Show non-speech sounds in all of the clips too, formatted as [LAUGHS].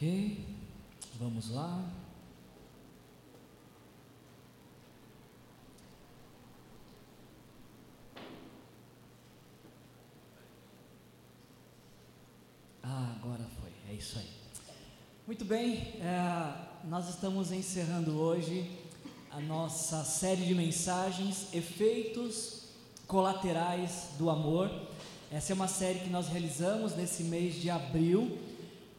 Ok, vamos lá. Ah, agora foi, é isso aí. Muito bem, é, nós estamos encerrando hoje a nossa série de mensagens, Efeitos Colaterais do Amor. Essa é uma série que nós realizamos nesse mês de abril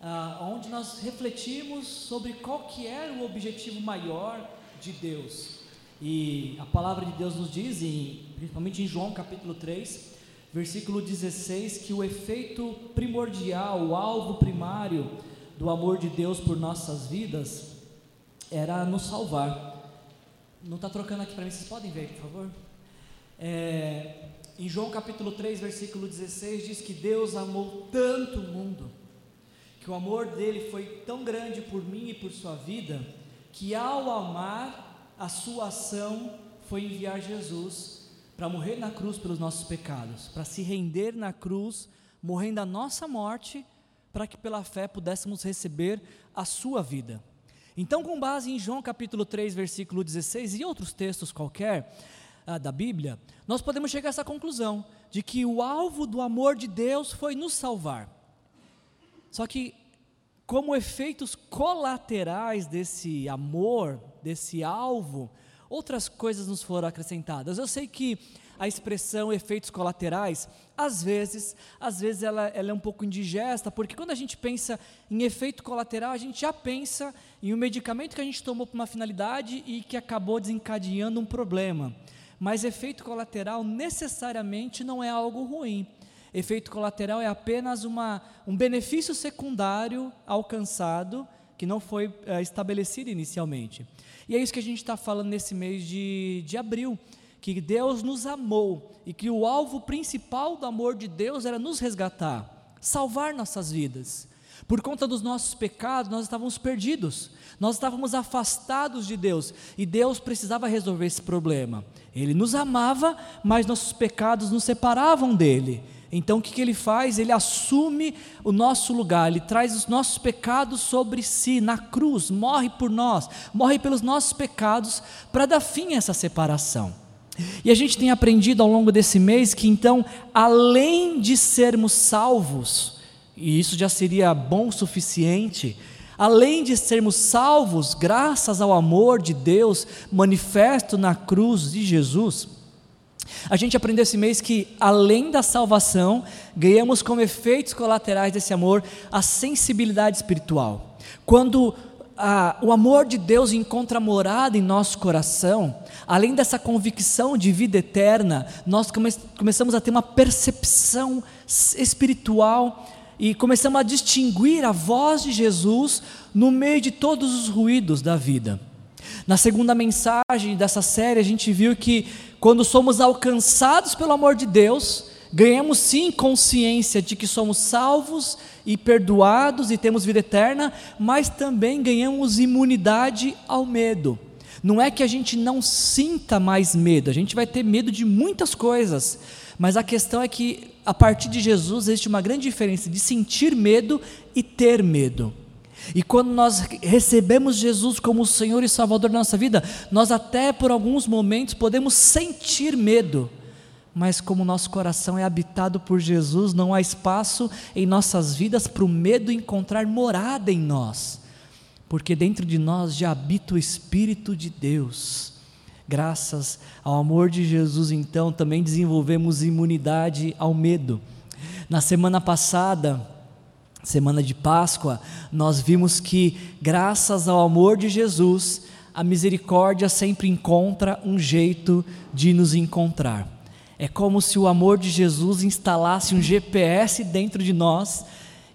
ah, onde nós refletimos sobre qual que era o objetivo maior de Deus. E a palavra de Deus nos diz, em, principalmente em João capítulo 3, versículo 16, que o efeito primordial, o alvo primário do amor de Deus por nossas vidas era nos salvar. Não está trocando aqui para mim, vocês podem ver, por favor? É, em João capítulo 3, versículo 16, diz que Deus amou tanto o mundo que o amor dele foi tão grande por mim e por sua vida, que ao amar, a sua ação foi enviar Jesus para morrer na cruz pelos nossos pecados, para se render na cruz, morrendo a nossa morte, para que pela fé pudéssemos receber a sua vida. Então, com base em João capítulo 3, versículo 16 e outros textos qualquer ah, da Bíblia, nós podemos chegar a essa conclusão de que o alvo do amor de Deus foi nos salvar. Só que, como efeitos colaterais desse amor, desse alvo, outras coisas nos foram acrescentadas. Eu sei que a expressão efeitos colaterais, às vezes, às vezes ela, ela, é um pouco indigesta, porque quando a gente pensa em efeito colateral, a gente já pensa em um medicamento que a gente tomou para uma finalidade e que acabou desencadeando um problema. Mas efeito colateral necessariamente não é algo ruim. Efeito colateral é apenas uma, um benefício secundário alcançado que não foi é, estabelecido inicialmente. E é isso que a gente está falando nesse mês de, de abril, que Deus nos amou e que o alvo principal do amor de Deus era nos resgatar, salvar nossas vidas. Por conta dos nossos pecados, nós estávamos perdidos, nós estávamos afastados de Deus e Deus precisava resolver esse problema. Ele nos amava, mas nossos pecados nos separavam dele. Então o que, que ele faz? Ele assume o nosso lugar, ele traz os nossos pecados sobre si, na cruz, morre por nós, morre pelos nossos pecados, para dar fim a essa separação. E a gente tem aprendido ao longo desse mês que então, além de sermos salvos, e isso já seria bom o suficiente, além de sermos salvos graças ao amor de Deus manifesto na cruz de Jesus, a gente aprendeu esse mês que, além da salvação, ganhamos como efeitos colaterais desse amor a sensibilidade espiritual. Quando ah, o amor de Deus encontra morada em nosso coração, além dessa convicção de vida eterna, nós come começamos a ter uma percepção espiritual e começamos a distinguir a voz de Jesus no meio de todos os ruídos da vida. Na segunda mensagem dessa série, a gente viu que quando somos alcançados pelo amor de Deus, ganhamos sim consciência de que somos salvos e perdoados e temos vida eterna, mas também ganhamos imunidade ao medo. Não é que a gente não sinta mais medo, a gente vai ter medo de muitas coisas, mas a questão é que a partir de Jesus existe uma grande diferença de sentir medo e ter medo. E quando nós recebemos Jesus como o Senhor e Salvador da nossa vida, nós até por alguns momentos podemos sentir medo, mas como nosso coração é habitado por Jesus, não há espaço em nossas vidas para o medo encontrar morada em nós, porque dentro de nós já habita o Espírito de Deus. Graças ao amor de Jesus, então, também desenvolvemos imunidade ao medo. Na semana passada, semana de Páscoa, nós vimos que, graças ao amor de Jesus, a misericórdia sempre encontra um jeito de nos encontrar. É como se o amor de Jesus instalasse um GPS dentro de nós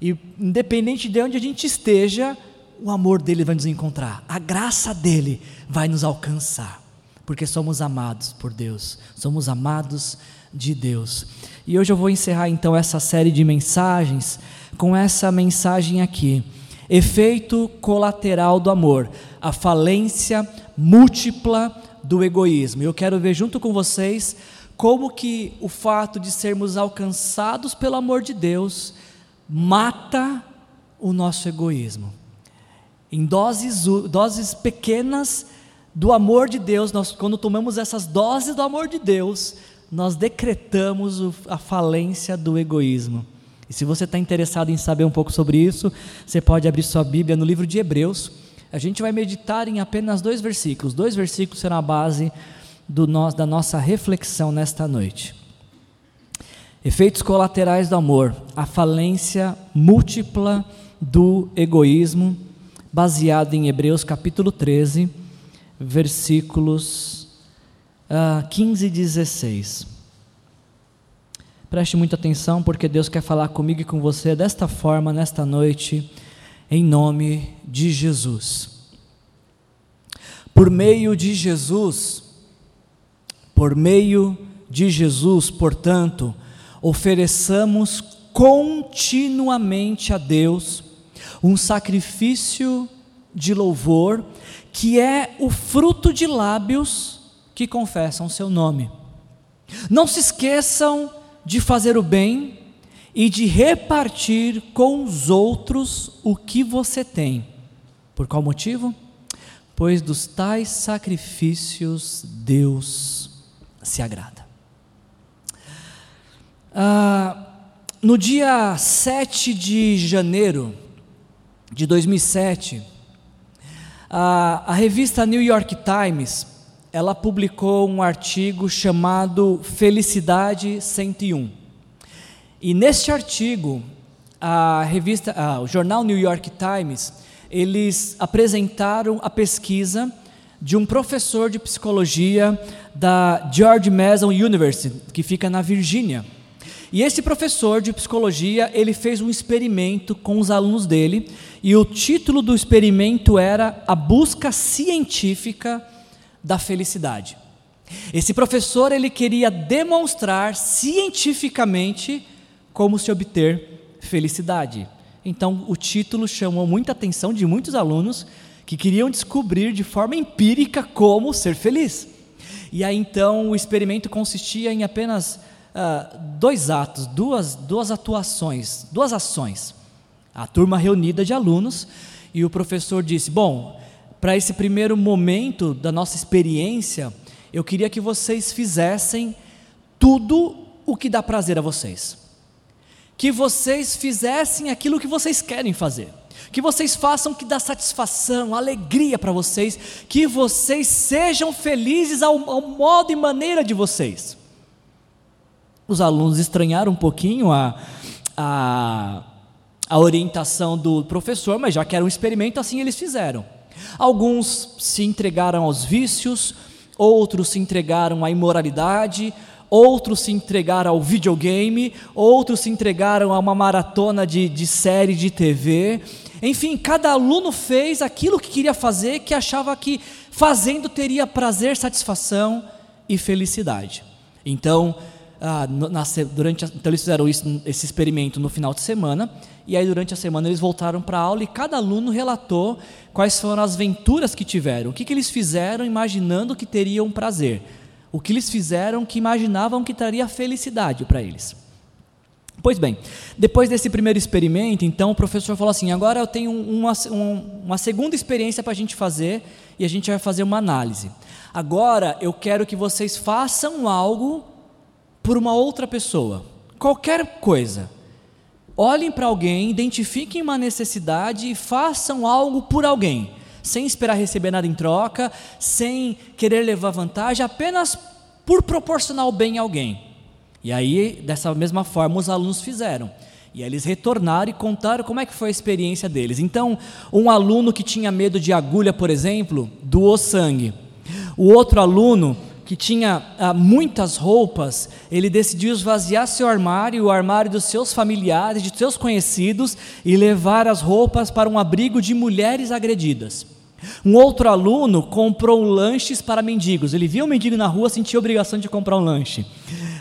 e, independente de onde a gente esteja, o amor dele vai nos encontrar, a graça dele vai nos alcançar, porque somos amados por Deus, somos amados de Deus. E hoje eu vou encerrar então essa série de mensagens com essa mensagem aqui. Efeito colateral do amor, a falência múltipla do egoísmo. Eu quero ver junto com vocês como que o fato de sermos alcançados pelo amor de Deus mata o nosso egoísmo. em doses, doses pequenas do amor de Deus, nós, quando tomamos essas doses do amor de Deus, nós decretamos a falência do egoísmo. E se você está interessado em saber um pouco sobre isso, você pode abrir sua Bíblia no livro de Hebreus. A gente vai meditar em apenas dois versículos. Dois versículos serão a base do da nossa reflexão nesta noite. Efeitos colaterais do amor, a falência múltipla do egoísmo, baseado em Hebreus capítulo 13, versículos uh, 15 e 16. Preste muita atenção, porque Deus quer falar comigo e com você desta forma, nesta noite, em nome de Jesus. Por meio de Jesus, por meio de Jesus, portanto, ofereçamos continuamente a Deus um sacrifício de louvor, que é o fruto de lábios que confessam seu nome. Não se esqueçam de fazer o bem e de repartir com os outros o que você tem. Por qual motivo? Pois dos tais sacrifícios Deus se agrada. Ah, no dia 7 de janeiro de 2007, a, a revista New York Times ela publicou um artigo chamado Felicidade 101. E neste artigo, a revista, o jornal New York Times, eles apresentaram a pesquisa de um professor de psicologia da George Mason University, que fica na Virgínia. E esse professor de psicologia, ele fez um experimento com os alunos dele, e o título do experimento era A Busca Científica da felicidade. Esse professor ele queria demonstrar cientificamente como se obter felicidade. Então, o título chamou muita atenção de muitos alunos que queriam descobrir de forma empírica como ser feliz. E aí então o experimento consistia em apenas uh, dois atos, duas, duas atuações, duas ações. A turma reunida de alunos e o professor disse: Bom, para esse primeiro momento da nossa experiência, eu queria que vocês fizessem tudo o que dá prazer a vocês. Que vocês fizessem aquilo que vocês querem fazer. Que vocês façam o que dá satisfação, alegria para vocês. Que vocês sejam felizes ao, ao modo e maneira de vocês. Os alunos estranharam um pouquinho a, a, a orientação do professor, mas já que era um experimento, assim eles fizeram. Alguns se entregaram aos vícios, outros se entregaram à imoralidade, outros se entregaram ao videogame, outros se entregaram a uma maratona de, de série de TV. Enfim, cada aluno fez aquilo que queria fazer, que achava que fazendo teria prazer, satisfação e felicidade. Então, ah, na, durante, então eles fizeram isso, esse experimento no final de semana, e aí durante a semana eles voltaram para a aula e cada aluno relatou quais foram as aventuras que tiveram, o que, que eles fizeram imaginando que teriam prazer, o que eles fizeram que imaginavam que traria felicidade para eles. Pois bem, depois desse primeiro experimento, então o professor falou assim: agora eu tenho uma, uma segunda experiência para a gente fazer e a gente vai fazer uma análise. Agora eu quero que vocês façam algo por uma outra pessoa, qualquer coisa. Olhem para alguém, identifiquem uma necessidade e façam algo por alguém, sem esperar receber nada em troca, sem querer levar vantagem, apenas por proporcionar o bem a alguém. E aí, dessa mesma forma, os alunos fizeram. E aí eles retornaram e contaram como é que foi a experiência deles. Então, um aluno que tinha medo de agulha, por exemplo, doou sangue. O outro aluno que tinha ah, muitas roupas, ele decidiu esvaziar seu armário, o armário dos seus familiares, de seus conhecidos, e levar as roupas para um abrigo de mulheres agredidas. Um outro aluno comprou lanches para mendigos. Ele via um mendigo na rua, sentia a obrigação de comprar um lanche.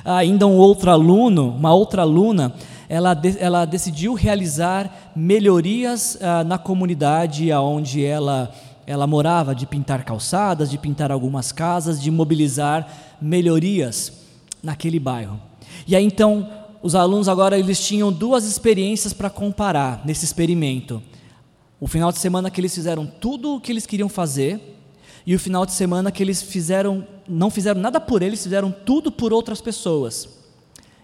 Ainda um outro aluno, uma outra aluna, ela, ela decidiu realizar melhorias ah, na comunidade aonde ela ela morava de pintar calçadas, de pintar algumas casas, de mobilizar melhorias naquele bairro. E aí então, os alunos agora eles tinham duas experiências para comparar nesse experimento. O final de semana que eles fizeram tudo o que eles queriam fazer, e o final de semana que eles fizeram, não fizeram nada por eles, fizeram tudo por outras pessoas.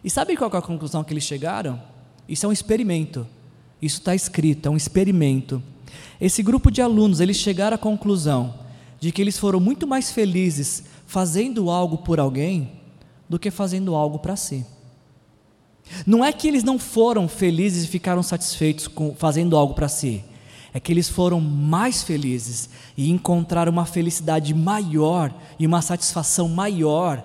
E sabe qual é a conclusão que eles chegaram? Isso é um experimento. Isso está escrito, é um experimento. Esse grupo de alunos, eles chegaram à conclusão de que eles foram muito mais felizes fazendo algo por alguém do que fazendo algo para si. Não é que eles não foram felizes e ficaram satisfeitos com fazendo algo para si. É que eles foram mais felizes e encontraram uma felicidade maior e uma satisfação maior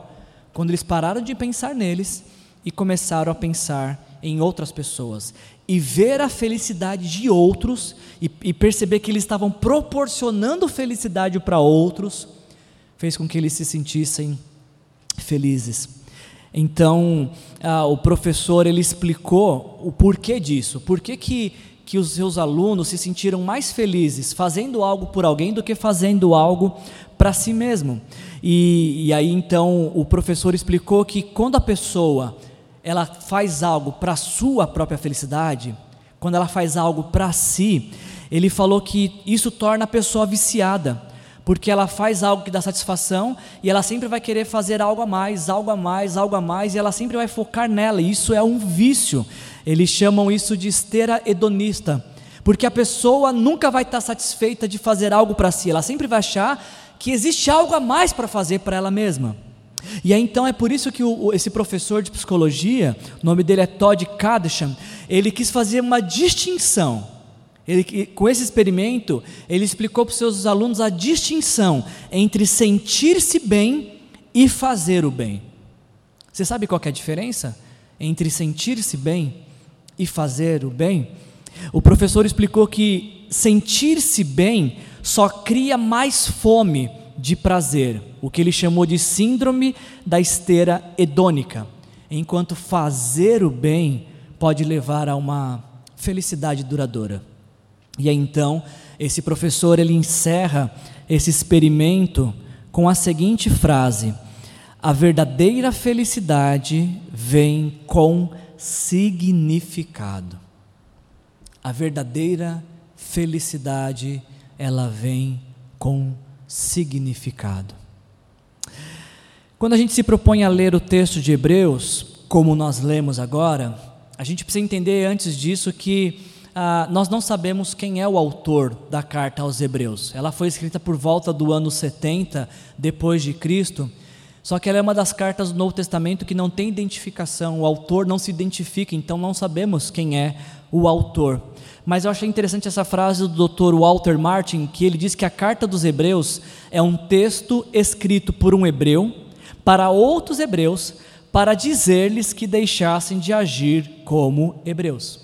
quando eles pararam de pensar neles e começaram a pensar em outras pessoas e ver a felicidade de outros e, e perceber que eles estavam proporcionando felicidade para outros, fez com que eles se sentissem felizes. Então, ah, o professor ele explicou o porquê disso, por que, que, os seus alunos se sentiram mais felizes fazendo algo por alguém do que fazendo algo para si mesmo. E, e aí então o professor explicou que quando a pessoa ela faz algo para a sua própria felicidade, quando ela faz algo para si, ele falou que isso torna a pessoa viciada, porque ela faz algo que dá satisfação e ela sempre vai querer fazer algo a mais, algo a mais, algo a mais, e ela sempre vai focar nela, e isso é um vício. Eles chamam isso de esteira hedonista, porque a pessoa nunca vai estar satisfeita de fazer algo para si, ela sempre vai achar que existe algo a mais para fazer para ela mesma. E aí, então é por isso que o, esse professor de psicologia, o nome dele é Todd Kadesham, ele quis fazer uma distinção. Ele, com esse experimento, ele explicou para os seus alunos a distinção entre sentir-se bem e fazer o bem. Você sabe qual é a diferença entre sentir-se bem e fazer o bem? O professor explicou que sentir-se bem só cria mais fome de prazer, o que ele chamou de síndrome da esteira hedônica, enquanto fazer o bem pode levar a uma felicidade duradoura. E aí então, esse professor ele encerra esse experimento com a seguinte frase: A verdadeira felicidade vem com significado. A verdadeira felicidade ela vem com significado. Quando a gente se propõe a ler o texto de Hebreus, como nós lemos agora, a gente precisa entender antes disso que ah, nós não sabemos quem é o autor da carta aos Hebreus. Ela foi escrita por volta do ano 70 depois de Cristo. Só que ela é uma das cartas do Novo Testamento que não tem identificação, o autor não se identifica, então não sabemos quem é o autor. Mas eu achei interessante essa frase do Dr. Walter Martin, que ele diz que a carta dos Hebreus é um texto escrito por um hebreu para outros hebreus para dizer-lhes que deixassem de agir como hebreus.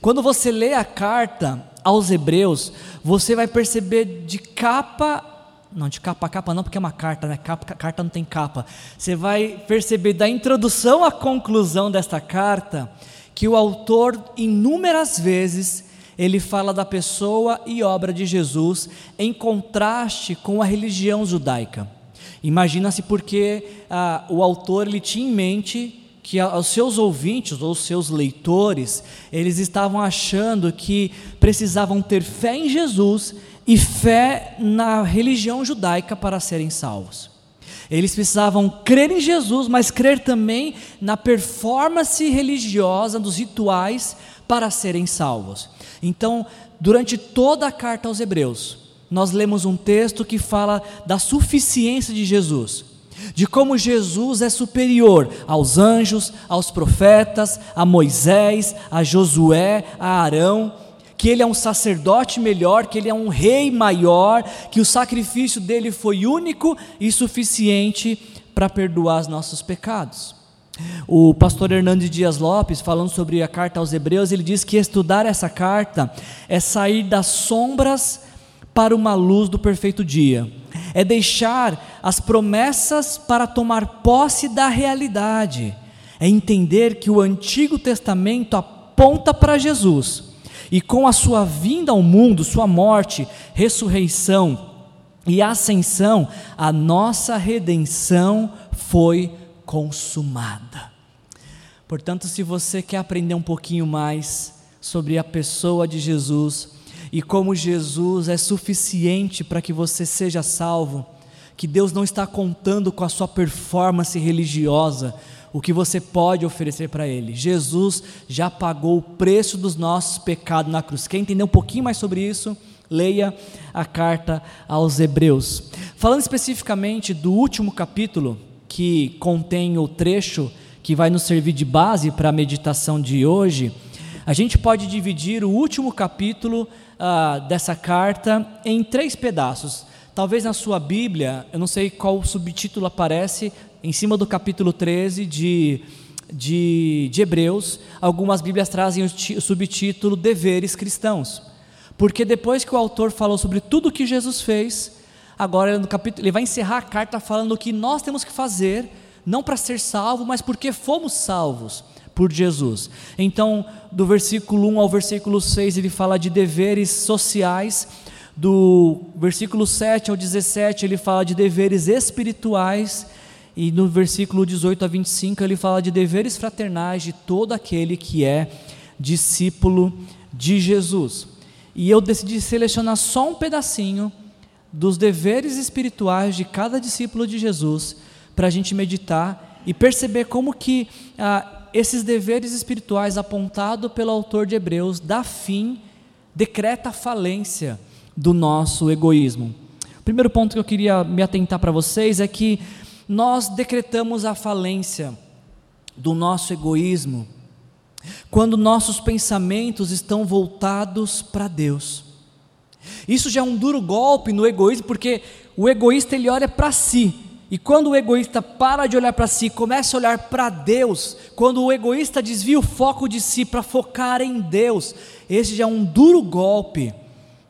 Quando você lê a carta aos hebreus, você vai perceber de capa não, de capa a capa não, porque é uma carta, né? Capa, carta não tem capa. Você vai perceber da introdução à conclusão desta carta que o autor, inúmeras vezes, ele fala da pessoa e obra de Jesus em contraste com a religião judaica. Imagina-se porque ah, o autor ele tinha em mente que os seus ouvintes ou os seus leitores, eles estavam achando que precisavam ter fé em Jesus e fé na religião judaica para serem salvos. Eles precisavam crer em Jesus, mas crer também na performance religiosa dos rituais para serem salvos. Então, durante toda a carta aos Hebreus, nós lemos um texto que fala da suficiência de Jesus, de como Jesus é superior aos anjos, aos profetas, a Moisés, a Josué, a Arão, que ele é um sacerdote melhor, que ele é um rei maior, que o sacrifício dele foi único e suficiente para perdoar os nossos pecados. O pastor Hernandes Dias Lopes, falando sobre a carta aos Hebreus, ele diz que estudar essa carta é sair das sombras para uma luz do perfeito dia, é deixar as promessas para tomar posse da realidade, é entender que o Antigo Testamento aponta para Jesus. E com a sua vinda ao mundo, sua morte, ressurreição e ascensão, a nossa redenção foi consumada. Portanto, se você quer aprender um pouquinho mais sobre a pessoa de Jesus e como Jesus é suficiente para que você seja salvo, que Deus não está contando com a sua performance religiosa, o que você pode oferecer para Ele. Jesus já pagou o preço dos nossos pecados na cruz. Quer entender um pouquinho mais sobre isso? Leia a carta aos Hebreus. Falando especificamente do último capítulo, que contém o trecho que vai nos servir de base para a meditação de hoje, a gente pode dividir o último capítulo ah, dessa carta em três pedaços. Talvez na sua Bíblia, eu não sei qual subtítulo aparece, em cima do capítulo 13 de, de, de Hebreus, algumas Bíblias trazem o, o subtítulo Deveres Cristãos. Porque depois que o autor falou sobre tudo o que Jesus fez, agora no capítulo, ele vai encerrar a carta falando o que nós temos que fazer, não para ser salvo, mas porque fomos salvos por Jesus. Então, do versículo 1 ao versículo 6, ele fala de deveres sociais. Do versículo 7 ao 17, ele fala de deveres espirituais e no versículo 18 a 25 ele fala de deveres fraternais de todo aquele que é discípulo de Jesus. E eu decidi selecionar só um pedacinho dos deveres espirituais de cada discípulo de Jesus para a gente meditar e perceber como que ah, esses deveres espirituais apontados pelo autor de Hebreus dá fim, decreta a falência do nosso egoísmo. O primeiro ponto que eu queria me atentar para vocês é que nós decretamos a falência do nosso egoísmo quando nossos pensamentos estão voltados para Deus. Isso já é um duro golpe no egoísmo, porque o egoísta ele olha para si. E quando o egoísta para de olhar para si, começa a olhar para Deus, quando o egoísta desvia o foco de si para focar em Deus, esse já é um duro golpe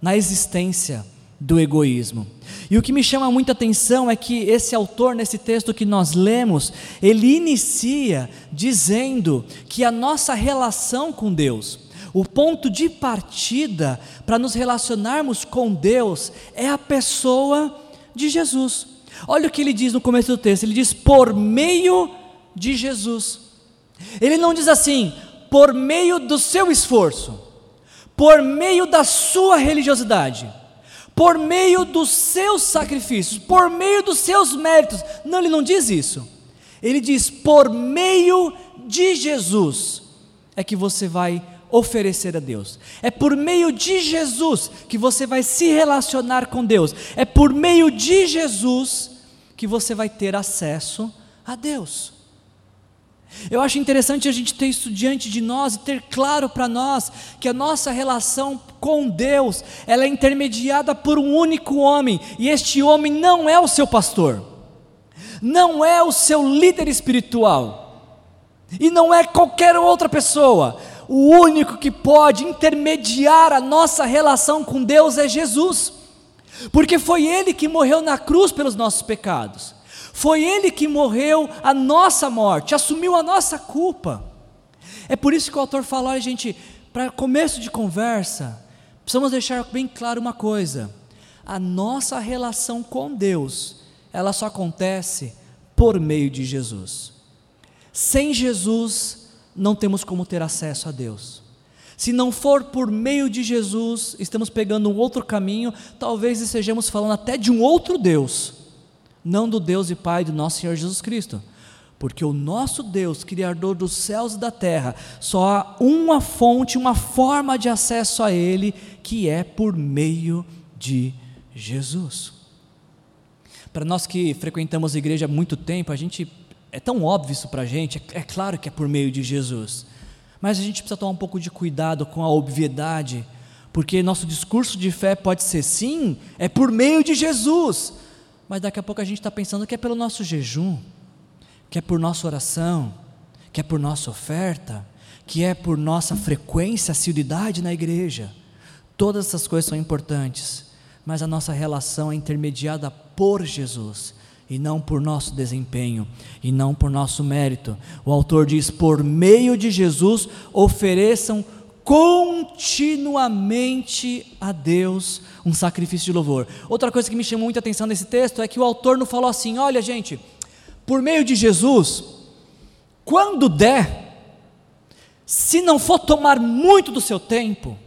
na existência do egoísmo. E o que me chama muita atenção é que esse autor, nesse texto que nós lemos, ele inicia dizendo que a nossa relação com Deus, o ponto de partida para nos relacionarmos com Deus, é a pessoa de Jesus. Olha o que ele diz no começo do texto: ele diz, por meio de Jesus. Ele não diz assim, por meio do seu esforço, por meio da sua religiosidade por meio dos seus sacrifícios, por meio dos seus méritos. Não, ele não diz isso. Ele diz: por meio de Jesus é que você vai oferecer a Deus. É por meio de Jesus que você vai se relacionar com Deus. É por meio de Jesus que você vai ter acesso a Deus. Eu acho interessante a gente ter isso diante de nós e ter claro para nós que a nossa relação com Deus, ela é intermediada por um único homem, e este homem não é o seu pastor, não é o seu líder espiritual, e não é qualquer outra pessoa. O único que pode intermediar a nossa relação com Deus é Jesus, porque foi Ele que morreu na cruz pelos nossos pecados. Foi Ele que morreu a nossa morte, assumiu a nossa culpa. É por isso que o autor fala, olha gente, para começo de conversa, precisamos deixar bem claro uma coisa: a nossa relação com Deus, ela só acontece por meio de Jesus. Sem Jesus, não temos como ter acesso a Deus. Se não for por meio de Jesus, estamos pegando um outro caminho, talvez estejamos falando até de um outro Deus não do Deus e Pai do nosso Senhor Jesus Cristo. Porque o nosso Deus, Criador dos céus e da terra, só há uma fonte, uma forma de acesso a Ele, que é por meio de Jesus. Para nós que frequentamos a igreja há muito tempo, a gente é tão óbvio isso para a gente, é, é claro que é por meio de Jesus. Mas a gente precisa tomar um pouco de cuidado com a obviedade, porque nosso discurso de fé pode ser sim, é por meio de Jesus, mas daqui a pouco a gente está pensando que é pelo nosso jejum, que é por nossa oração, que é por nossa oferta, que é por nossa frequência, assiduidade na igreja. Todas essas coisas são importantes, mas a nossa relação é intermediada por Jesus e não por nosso desempenho e não por nosso mérito. O autor diz: por meio de Jesus, ofereçam continuamente a Deus um sacrifício de louvor. Outra coisa que me chamou muita atenção nesse texto é que o autor não falou assim: olha, gente, por meio de Jesus, quando der, se não for tomar muito do seu tempo,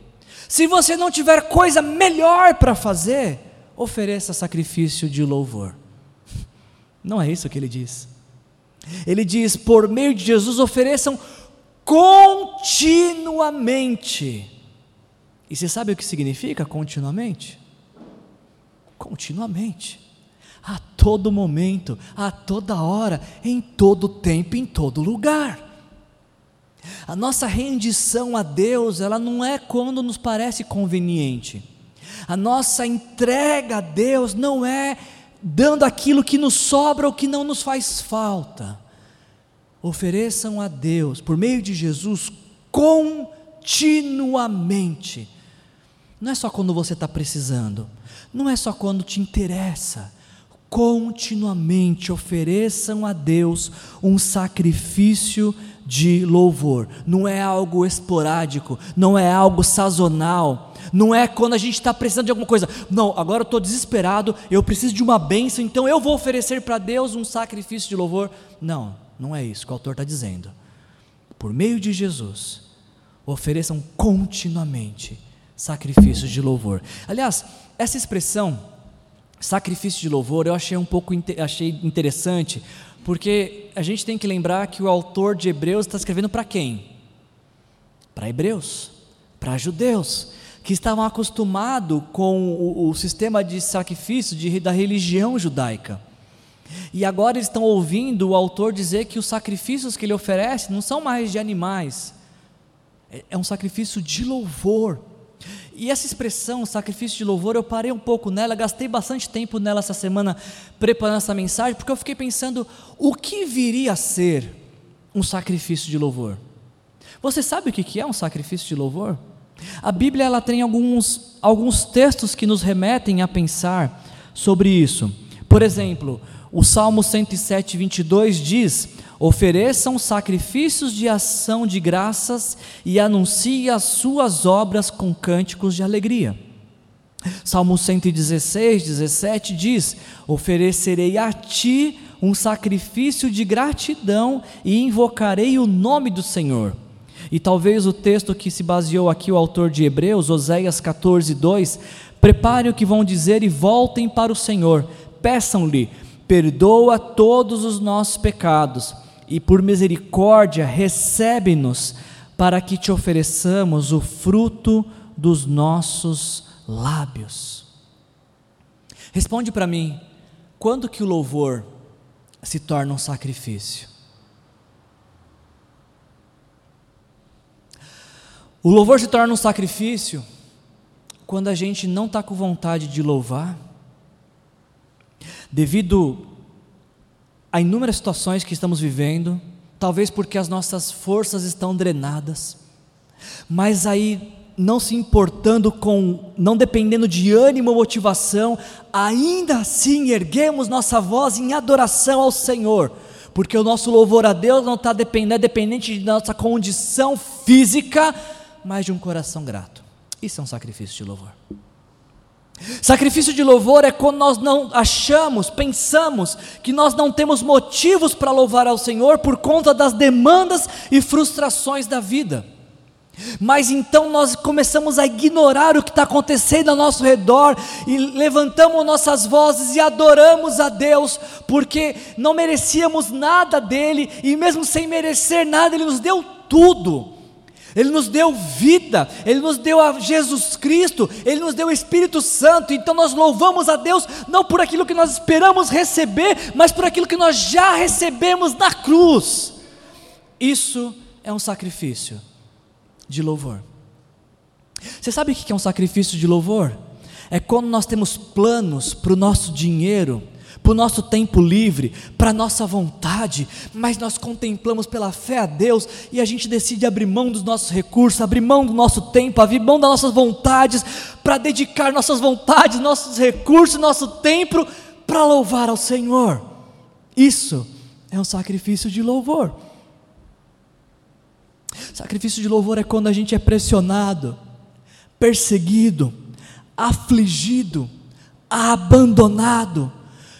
Se você não tiver coisa melhor para fazer, ofereça sacrifício de louvor. Não é isso que ele diz. Ele diz: por meio de Jesus, ofereçam continuamente. E você sabe o que significa continuamente? Continuamente, a todo momento, a toda hora, em todo tempo, em todo lugar. A nossa rendição a Deus, ela não é quando nos parece conveniente. A nossa entrega a Deus não é dando aquilo que nos sobra ou que não nos faz falta. Ofereçam a Deus, por meio de Jesus, continuamente. Não é só quando você está precisando, não é só quando te interessa. Continuamente ofereçam a Deus um sacrifício de louvor. Não é algo esporádico, não é algo sazonal, não é quando a gente está precisando de alguma coisa. Não, agora eu estou desesperado, eu preciso de uma bênção, então eu vou oferecer para Deus um sacrifício de louvor. Não, não é isso que o autor está dizendo. Por meio de Jesus, ofereçam continuamente sacrifícios de louvor. Aliás, essa expressão, sacrifício de louvor, eu achei um pouco achei interessante, porque a gente tem que lembrar que o autor de Hebreus está escrevendo para quem? Para hebreus, para judeus que estavam acostumados com o, o, sistema de sacrifício de, da religião judaica. E agora eles estão ouvindo o autor dizer que os sacrifícios que ele oferece não são mais de animais, é, é um sacrifício de louvor. E essa expressão, sacrifício de louvor, eu parei um pouco nela, gastei bastante tempo nela essa semana preparando essa mensagem, porque eu fiquei pensando o que viria a ser um sacrifício de louvor. Você sabe o que é um sacrifício de louvor? A Bíblia ela tem alguns, alguns textos que nos remetem a pensar sobre isso. Por exemplo, o Salmo 107, 22 diz: Ofereçam sacrifícios de ação de graças e anuncie as suas obras com cânticos de alegria. Salmo 116, 17 diz: Oferecerei a ti um sacrifício de gratidão e invocarei o nome do Senhor. E talvez o texto que se baseou aqui o autor de Hebreus, Oséias 14, 2, preparem o que vão dizer e voltem para o Senhor, peçam-lhe, perdoa todos os nossos pecados e por misericórdia recebe-nos para que te ofereçamos o fruto dos nossos lábios. Responde para mim, quando que o louvor se torna um sacrifício? O louvor se torna um sacrifício quando a gente não está com vontade de louvar, devido a inúmeras situações que estamos vivendo, talvez porque as nossas forças estão drenadas, mas aí não se importando com, não dependendo de ânimo ou motivação, ainda assim erguemos nossa voz em adoração ao Senhor, porque o nosso louvor a Deus não está dependendo, é dependente de nossa condição física, mas de um coração grato. Isso é um sacrifício de louvor. Sacrifício de louvor é quando nós não achamos, pensamos que nós não temos motivos para louvar ao Senhor por conta das demandas e frustrações da vida. Mas então nós começamos a ignorar o que está acontecendo ao nosso redor e levantamos nossas vozes e adoramos a Deus, porque não merecíamos nada dele e, mesmo sem merecer nada, Ele nos deu tudo. Ele nos deu vida, Ele nos deu a Jesus Cristo, Ele nos deu o Espírito Santo. Então nós louvamos a Deus não por aquilo que nós esperamos receber, mas por aquilo que nós já recebemos na cruz. Isso é um sacrifício de louvor. Você sabe o que é um sacrifício de louvor? É quando nós temos planos para o nosso dinheiro para o nosso tempo livre, para a nossa vontade, mas nós contemplamos pela fé a Deus e a gente decide abrir mão dos nossos recursos, abrir mão do nosso tempo, abrir mão das nossas vontades, para dedicar nossas vontades, nossos recursos, nosso tempo para louvar ao Senhor. Isso é um sacrifício de louvor. Sacrifício de louvor é quando a gente é pressionado, perseguido, afligido, abandonado,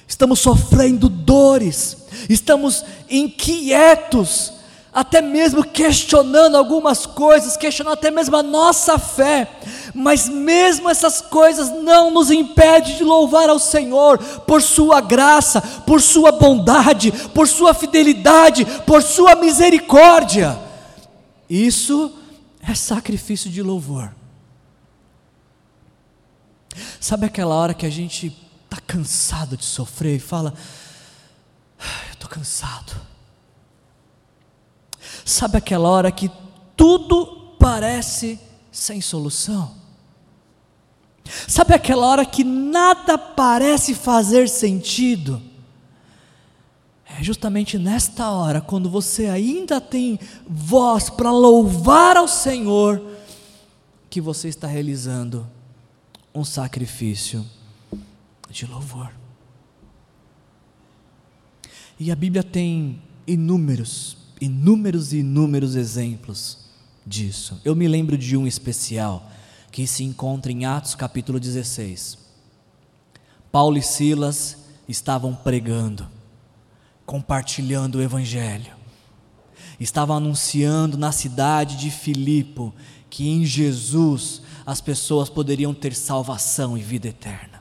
estamos sofrendo dores, estamos inquietos, até mesmo questionando algumas coisas, questionando até mesmo a nossa fé, mas mesmo essas coisas não nos impedem de louvar ao Senhor por Sua graça, por Sua bondade, por Sua fidelidade, por Sua misericórdia. Isso é sacrifício de louvor. Sabe aquela hora que a gente está cansado de sofrer e fala: ah, Eu estou cansado. Sabe aquela hora que tudo parece sem solução? Sabe aquela hora que nada parece fazer sentido? É justamente nesta hora, quando você ainda tem voz para louvar ao Senhor, que você está realizando um sacrifício de louvor. E a Bíblia tem inúmeros, inúmeros e inúmeros exemplos disso. Eu me lembro de um especial que se encontra em Atos capítulo 16. Paulo e Silas estavam pregando, compartilhando o evangelho. Estavam anunciando na cidade de Filipo que em Jesus as pessoas poderiam ter salvação e vida eterna.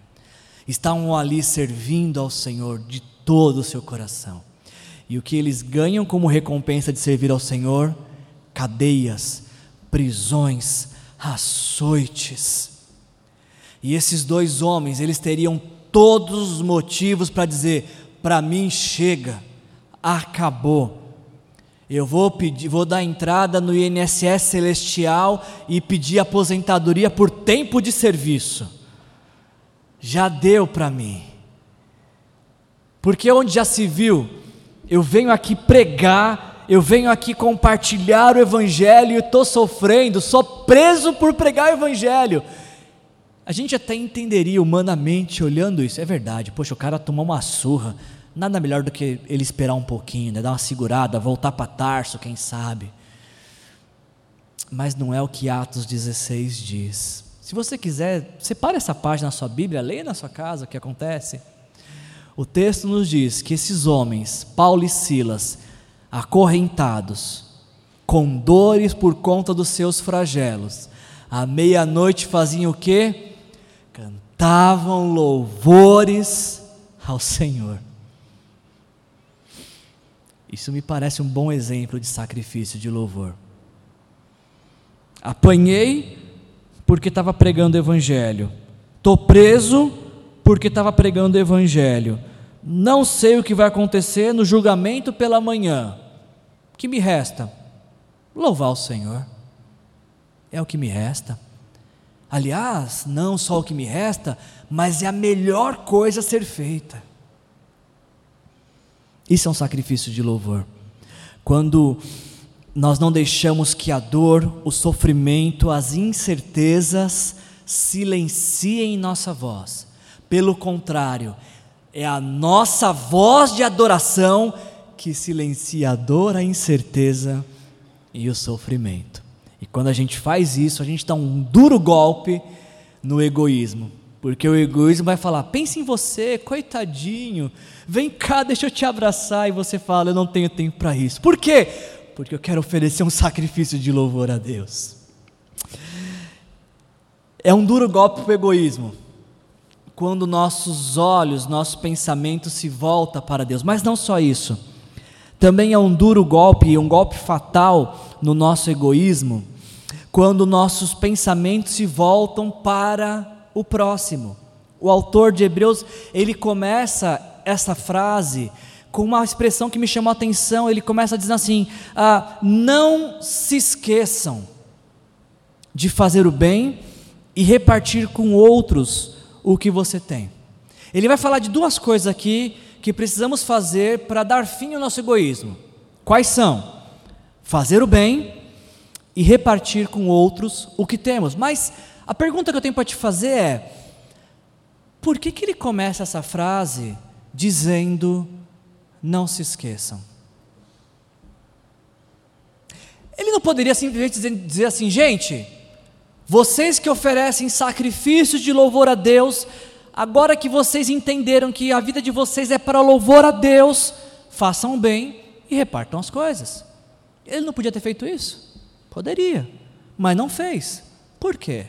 Estavam ali servindo ao Senhor de todo o seu coração. E o que eles ganham como recompensa de servir ao Senhor? Cadeias, prisões, açoites. E esses dois homens, eles teriam todos os motivos para dizer: para mim chega, acabou eu vou pedir, vou dar entrada no INSS celestial e pedir aposentadoria por tempo de serviço. Já deu para mim. Porque onde já se viu, eu venho aqui pregar, eu venho aqui compartilhar o evangelho e estou sofrendo, sou preso por pregar o evangelho. A gente até entenderia humanamente olhando isso, é verdade. Poxa, o cara tomou uma surra Nada melhor do que ele esperar um pouquinho, né? dar uma segurada, voltar para Tarso, quem sabe. Mas não é o que Atos 16 diz. Se você quiser, separe essa página na sua Bíblia, leia na sua casa o que acontece. O texto nos diz que esses homens, Paulo e Silas, acorrentados, com dores por conta dos seus flagelos, à meia-noite faziam o quê? Cantavam louvores ao Senhor. Isso me parece um bom exemplo de sacrifício de louvor. Apanhei porque estava pregando o Evangelho. Estou preso porque estava pregando o Evangelho. Não sei o que vai acontecer no julgamento pela manhã. O que me resta? Louvar o Senhor. É o que me resta. Aliás, não só o que me resta, mas é a melhor coisa a ser feita. Isso é um sacrifício de louvor. Quando nós não deixamos que a dor, o sofrimento, as incertezas silenciem nossa voz. Pelo contrário, é a nossa voz de adoração que silencia a dor, a incerteza e o sofrimento. E quando a gente faz isso, a gente dá um duro golpe no egoísmo. Porque o egoísmo vai falar: pense em você, coitadinho, vem cá, deixa eu te abraçar. E você fala: eu não tenho tempo para isso. Por quê? Porque eu quero oferecer um sacrifício de louvor a Deus. É um duro golpe para o egoísmo. Quando nossos olhos, nosso pensamento se volta para Deus. Mas não só isso. Também é um duro golpe, um golpe fatal no nosso egoísmo, quando nossos pensamentos se voltam para o próximo. O autor de Hebreus, ele começa essa frase com uma expressão que me chamou a atenção. Ele começa dizendo assim: ah, Não se esqueçam de fazer o bem e repartir com outros o que você tem. Ele vai falar de duas coisas aqui que precisamos fazer para dar fim ao nosso egoísmo. Quais são? Fazer o bem e repartir com outros o que temos. Mas a pergunta que eu tenho para te fazer é: por que, que ele começa essa frase dizendo, não se esqueçam? Ele não poderia simplesmente dizer, dizer assim, gente, vocês que oferecem sacrifícios de louvor a Deus, agora que vocês entenderam que a vida de vocês é para louvor a Deus, façam bem e repartam as coisas. Ele não podia ter feito isso? Poderia, mas não fez. Por quê?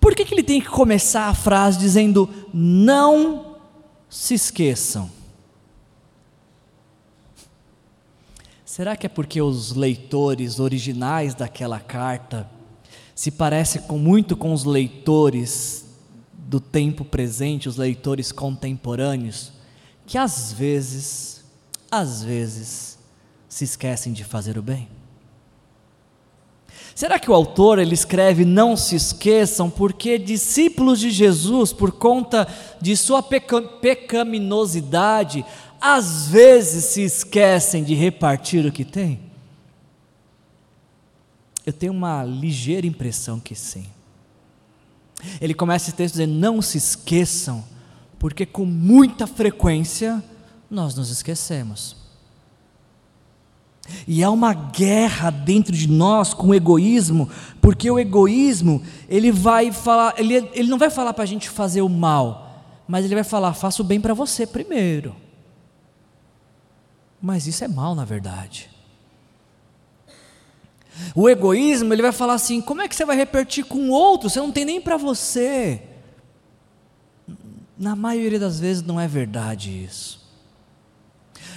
por que, que ele tem que começar a frase dizendo: Não se esqueçam? Será que é porque os leitores originais daquela carta se parecem com, muito com os leitores do tempo presente, os leitores contemporâneos, que às vezes, às vezes, se esquecem de fazer o bem? Será que o autor ele escreve não se esqueçam porque discípulos de Jesus, por conta de sua peca pecaminosidade, às vezes se esquecem de repartir o que têm? Eu tenho uma ligeira impressão que sim. Ele começa esse texto dizendo: Não se esqueçam, porque com muita frequência nós nos esquecemos. E há uma guerra dentro de nós com o egoísmo, porque o egoísmo, ele vai falar, ele, ele não vai falar para a gente fazer o mal, mas ele vai falar, faça o bem para você primeiro. Mas isso é mal, na verdade. O egoísmo, ele vai falar assim: como é que você vai repetir com outro? Você não tem nem para você. Na maioria das vezes não é verdade isso.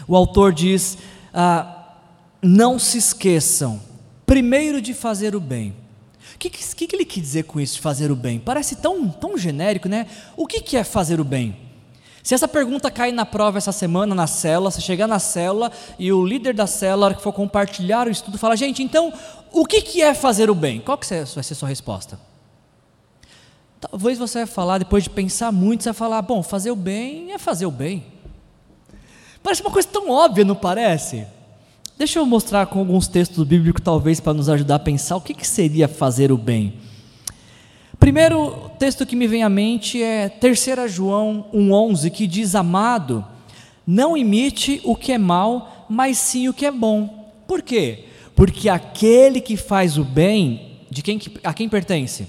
O autor diz: ah, não se esqueçam, primeiro de fazer o bem. O que, que, que, ele quer dizer com isso, de fazer o bem? Parece tão, tão genérico, né? O que, que é fazer o bem? Se essa pergunta cair na prova essa semana na célula, você chegar na célula e o líder da célula que for compartilhar o estudo fala, gente, então o que, que é fazer o bem? Qual que vai ser a sua resposta? Talvez você vai falar, depois de pensar muito, você vai falar, bom, fazer o bem é fazer o bem. Parece uma coisa tão óbvia, não parece? Deixa eu mostrar com alguns textos bíblicos, talvez, para nos ajudar a pensar o que seria fazer o bem. Primeiro texto que me vem à mente é 3 João 1,11, que diz: Amado, não imite o que é mal, mas sim o que é bom. Por quê? Porque aquele que faz o bem, de quem, a quem pertence?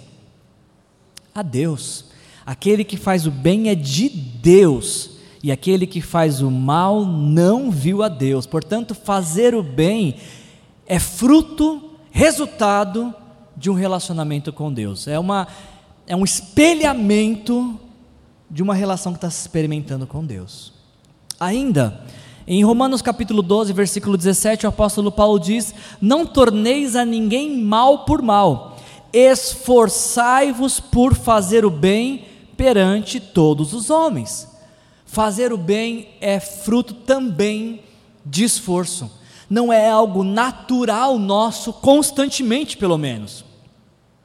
A Deus. Aquele que faz o bem é de Deus, e aquele que faz o mal não viu a Deus. Portanto, fazer o bem é fruto, resultado de um relacionamento com Deus. É, uma, é um espelhamento de uma relação que está se experimentando com Deus. Ainda, em Romanos capítulo 12, versículo 17, o apóstolo Paulo diz: Não torneis a ninguém mal por mal, esforçai-vos por fazer o bem perante todos os homens. Fazer o bem é fruto também de esforço, não é algo natural nosso, constantemente pelo menos.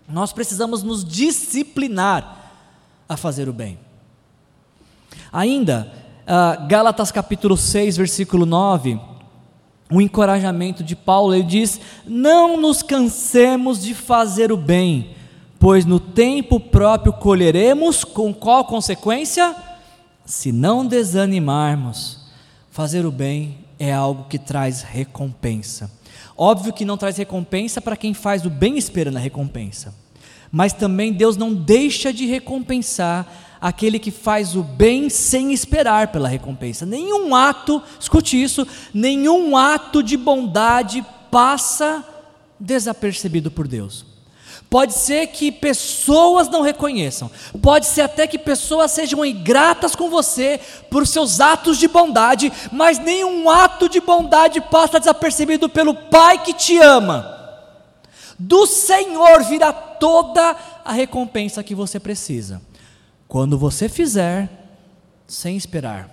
Nós precisamos nos disciplinar a fazer o bem. Ainda, uh, Gálatas capítulo 6, versículo 9, um encorajamento de Paulo, ele diz: Não nos cansemos de fazer o bem, pois no tempo próprio colheremos, com qual consequência? Se não desanimarmos, fazer o bem é algo que traz recompensa. Óbvio que não traz recompensa para quem faz o bem esperando a recompensa. Mas também Deus não deixa de recompensar aquele que faz o bem sem esperar pela recompensa. Nenhum ato, escute isso, nenhum ato de bondade passa desapercebido por Deus. Pode ser que pessoas não reconheçam, pode ser até que pessoas sejam ingratas com você por seus atos de bondade, mas nenhum ato de bondade passa desapercebido pelo Pai que te ama. Do Senhor virá toda a recompensa que você precisa. Quando você fizer, sem esperar,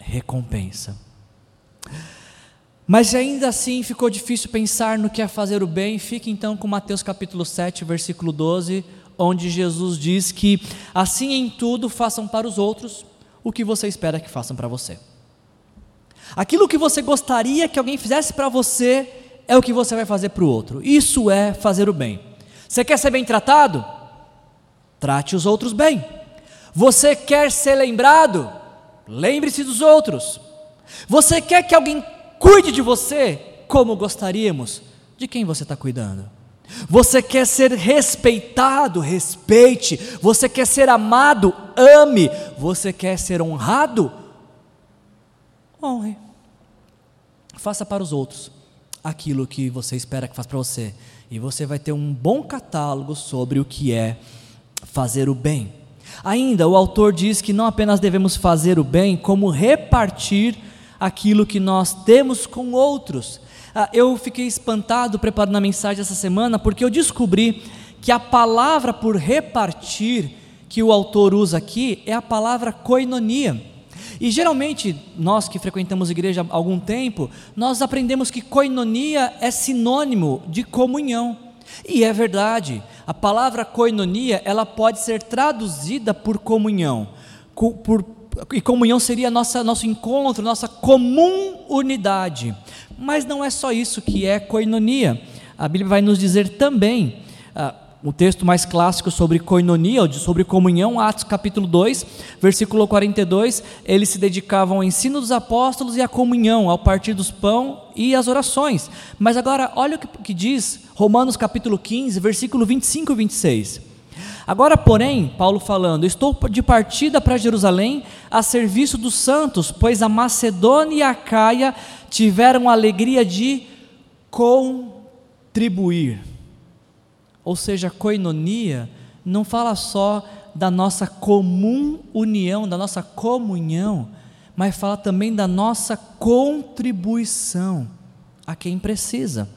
recompensa. Mas ainda assim ficou difícil pensar no que é fazer o bem, fique então com Mateus capítulo 7, versículo 12, onde Jesus diz que assim em tudo façam para os outros o que você espera que façam para você. Aquilo que você gostaria que alguém fizesse para você é o que você vai fazer para o outro. Isso é fazer o bem. Você quer ser bem tratado? Trate os outros bem. Você quer ser lembrado? Lembre-se dos outros. Você quer que alguém cuide de você como gostaríamos, de quem você está cuidando? Você quer ser respeitado? Respeite. Você quer ser amado? Ame. Você quer ser honrado? Honre. Faça para os outros aquilo que você espera que faça para você. E você vai ter um bom catálogo sobre o que é fazer o bem. Ainda, o autor diz que não apenas devemos fazer o bem, como repartir aquilo que nós temos com outros. Ah, eu fiquei espantado preparando a mensagem essa semana, porque eu descobri que a palavra por repartir que o autor usa aqui é a palavra koinonia. E geralmente, nós que frequentamos igreja há algum tempo, nós aprendemos que koinonia é sinônimo de comunhão. E é verdade, a palavra koinonia, ela pode ser traduzida por comunhão. Por, e comunhão seria nossa, nosso encontro, nossa comum unidade. Mas não é só isso que é koinonia. A Bíblia vai nos dizer também, ah, o texto mais clássico sobre koinonia, ou sobre comunhão, Atos capítulo 2, versículo 42, eles se dedicavam ao ensino dos apóstolos e à comunhão, ao partir dos pão e às orações. Mas agora, olha o que, que diz Romanos capítulo 15, versículo 25 e 26. Agora, porém, Paulo falando, estou de partida para Jerusalém a serviço dos santos, pois a Macedônia e a Caia tiveram a alegria de contribuir ou seja, coinonia, não fala só da nossa comum união, da nossa comunhão, mas fala também da nossa contribuição a quem precisa.